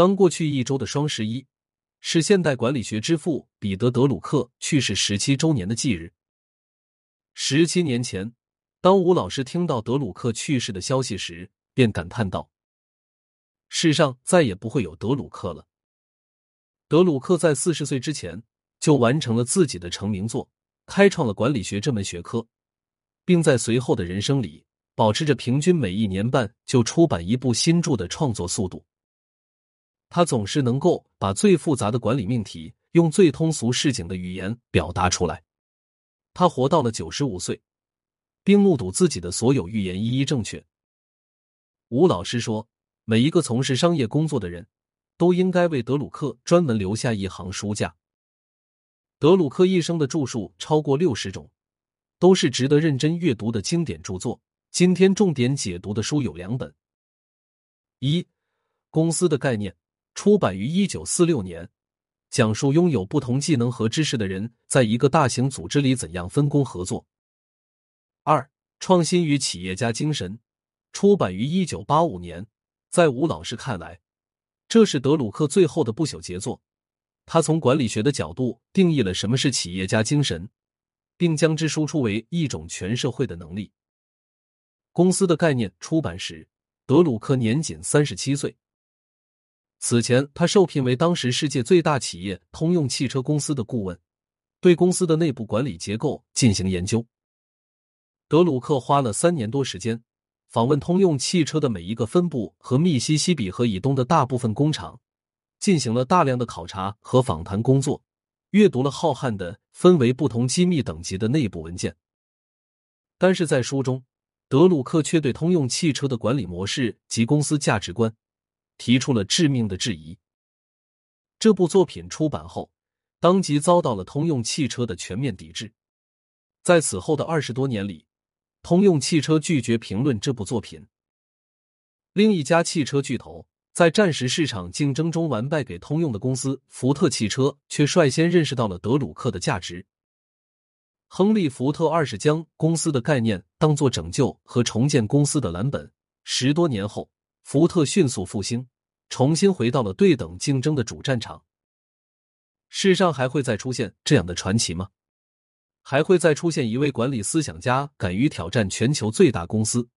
刚过去一周的双十一，是现代管理学之父彼得·德鲁克去世十七周年的忌日。十七年前，当吴老师听到德鲁克去世的消息时，便感叹道：“世上再也不会有德鲁克了。”德鲁克在四十岁之前就完成了自己的成名作，开创了管理学这门学科，并在随后的人生里保持着平均每一年半就出版一部新著的创作速度。他总是能够把最复杂的管理命题用最通俗市井的语言表达出来。他活到了九十五岁，并目睹自己的所有预言一一正确。吴老师说：“每一个从事商业工作的人。”都应该为德鲁克专门留下一行书架。德鲁克一生的著述超过六十种，都是值得认真阅读的经典著作。今天重点解读的书有两本：一《公司的概念》，出版于一九四六年，讲述拥有不同技能和知识的人在一个大型组织里怎样分工合作；二《创新与企业家精神》，出版于一九八五年，在吴老师看来。这是德鲁克最后的不朽杰作。他从管理学的角度定义了什么是企业家精神，并将之输出为一种全社会的能力。公司的概念出版时，德鲁克年仅三十七岁。此前，他受聘为当时世界最大企业通用汽车公司的顾问，对公司的内部管理结构进行研究。德鲁克花了三年多时间。访问通用汽车的每一个分部和密西西比河以东的大部分工厂，进行了大量的考察和访谈工作，阅读了浩瀚的分为不同机密等级的内部文件。但是在书中，德鲁克却对通用汽车的管理模式及公司价值观提出了致命的质疑。这部作品出版后，当即遭到了通用汽车的全面抵制。在此后的二十多年里。通用汽车拒绝评论这部作品。另一家汽车巨头在战时市场竞争中完败给通用的公司福特汽车，却率先认识到了德鲁克的价值。亨利·福特二世将公司的概念当作拯救和重建公司的蓝本。十多年后，福特迅速复兴，重新回到了对等竞争的主战场。世上还会再出现这样的传奇吗？还会再出现一位管理思想家敢于挑战全球最大公司，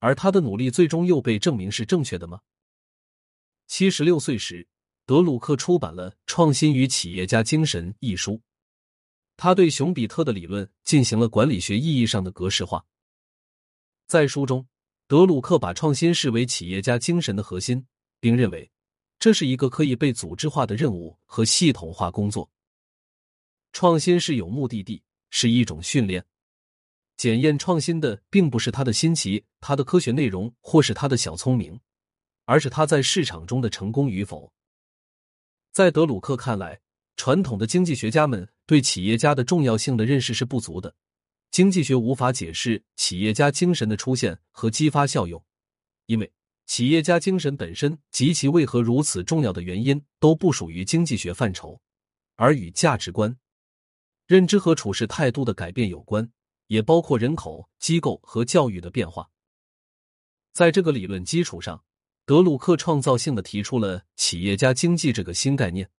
而他的努力最终又被证明是正确的吗？七十六岁时，德鲁克出版了《创新与企业家精神》一书，他对熊彼特的理论进行了管理学意义上的格式化。在书中，德鲁克把创新视为企业家精神的核心，并认为这是一个可以被组织化的任务和系统化工作。创新是有目的地。是一种训练，检验创新的并不是他的新奇、他的科学内容或是他的小聪明，而是他在市场中的成功与否。在德鲁克看来，传统的经济学家们对企业家的重要性的认识是不足的。经济学无法解释企业家精神的出现和激发效用，因为企业家精神本身及其为何如此重要的原因都不属于经济学范畴，而与价值观。认知和处事态度的改变有关，也包括人口、机构和教育的变化。在这个理论基础上，德鲁克创造性的提出了企业家经济这个新概念。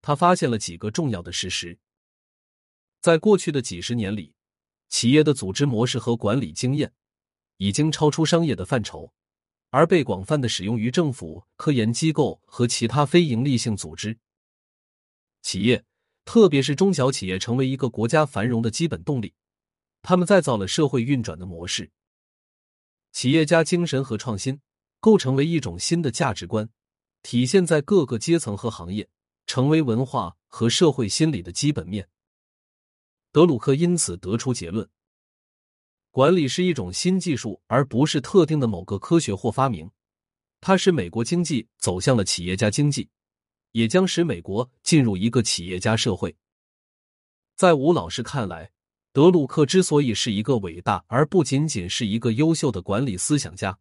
他发现了几个重要的事实：在过去的几十年里，企业的组织模式和管理经验已经超出商业的范畴，而被广泛的使用于政府、科研机构和其他非营利性组织。企业。特别是中小企业成为一个国家繁荣的基本动力，他们再造了社会运转的模式。企业家精神和创新构成为一种新的价值观，体现在各个阶层和行业，成为文化和社会心理的基本面。德鲁克因此得出结论：管理是一种新技术，而不是特定的某个科学或发明。它使美国经济走向了企业家经济。也将使美国进入一个企业家社会。在吴老师看来，德鲁克之所以是一个伟大而不仅仅是一个优秀的管理思想家，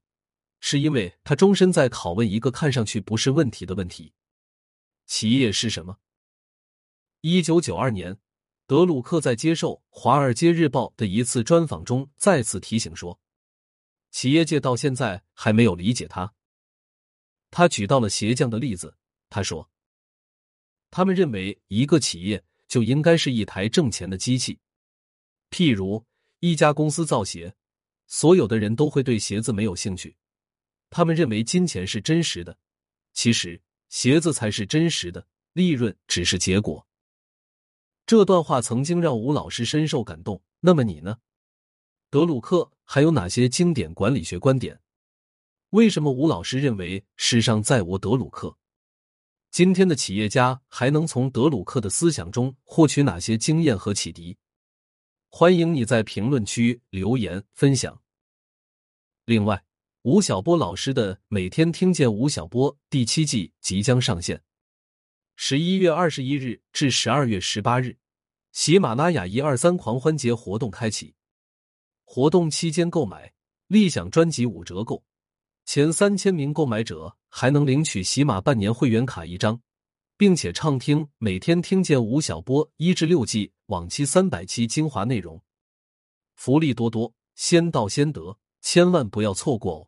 是因为他终身在拷问一个看上去不是问题的问题：企业是什么？一九九二年，德鲁克在接受《华尔街日报》的一次专访中再次提醒说：“企业界到现在还没有理解他。”他举到了鞋匠的例子，他说：“他们认为一个企业就应该是一台挣钱的机器，譬如一家公司造鞋，所有的人都会对鞋子没有兴趣。他们认为金钱是真实的，其实鞋子才是真实的，利润只是结果。”这段话曾经让吴老师深受感动。那么你呢？德鲁克还有哪些经典管理学观点？为什么吴老师认为世上再无德鲁克？今天的企业家还能从德鲁克的思想中获取哪些经验和启迪？欢迎你在评论区留言分享。另外，吴晓波老师的《每天听见吴晓波》第七季即将上线。十一月二十一日至十二月十八日，喜马拉雅一二三狂欢节活动开启。活动期间购买立享专辑五折购，前三千名购买者还能领取喜马半年会员卡一张，并且畅听每天听见吴晓波一至六季往期三百期精华内容，福利多多，先到先得，千万不要错过哦！